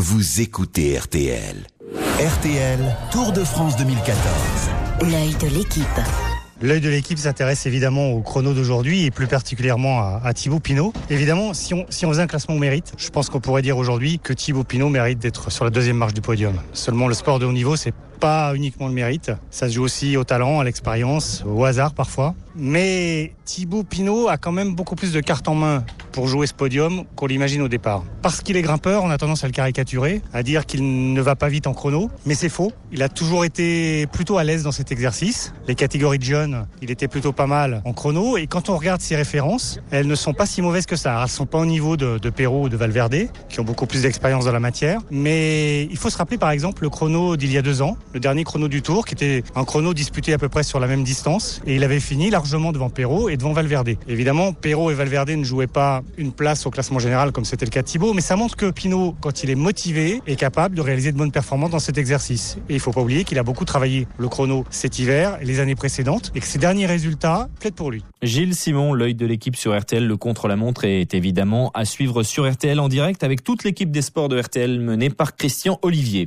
vous écoutez RTL. RTL, Tour de France 2014. L'œil de l'équipe. L'œil de l'équipe s'intéresse évidemment au chrono d'aujourd'hui et plus particulièrement à, à Thibaut Pinot. Évidemment, si on, si on faisait un classement au mérite, je pense qu'on pourrait dire aujourd'hui que Thibaut Pinot mérite d'être sur la deuxième marche du podium. Seulement, le sport de haut niveau, c'est pas uniquement le mérite. Ça se joue aussi au talent, à l'expérience, au hasard parfois. Mais Thibaut Pinot a quand même beaucoup plus de cartes en main pour jouer ce podium qu'on l'imagine au départ. Parce qu'il est grimpeur, on a tendance à le caricaturer, à dire qu'il ne va pas vite en chrono, mais c'est faux. Il a toujours été plutôt à l'aise dans cet exercice. Les catégories de jeunes, il était plutôt pas mal en chrono. Et quand on regarde ses références, elles ne sont pas si mauvaises que ça. Elles sont pas au niveau de, de Perrault ou de Valverde, qui ont beaucoup plus d'expérience dans la matière. Mais il faut se rappeler par exemple le chrono d'il y a deux ans, le dernier chrono du Tour, qui était un chrono disputé à peu près sur la même distance. Et il avait fini largement devant Perrault et devant Valverde. Évidemment, Perrault et Valverde ne jouaient pas une place au classement général comme c'était le cas de Thibaut, mais ça montre que Pinot, quand il est motivé, est capable de réaliser de bonnes performances dans cet exercice. Et il faut pas oublier qu'il a beaucoup travaillé le chrono cet hiver et les années précédentes, et que ses derniers résultats plaident pour lui. Gilles Simon, l'œil de l'équipe sur RTL, le contre-la-montre est évidemment à suivre sur RTL en direct avec toute l'équipe des sports de RTL menée par Christian Olivier.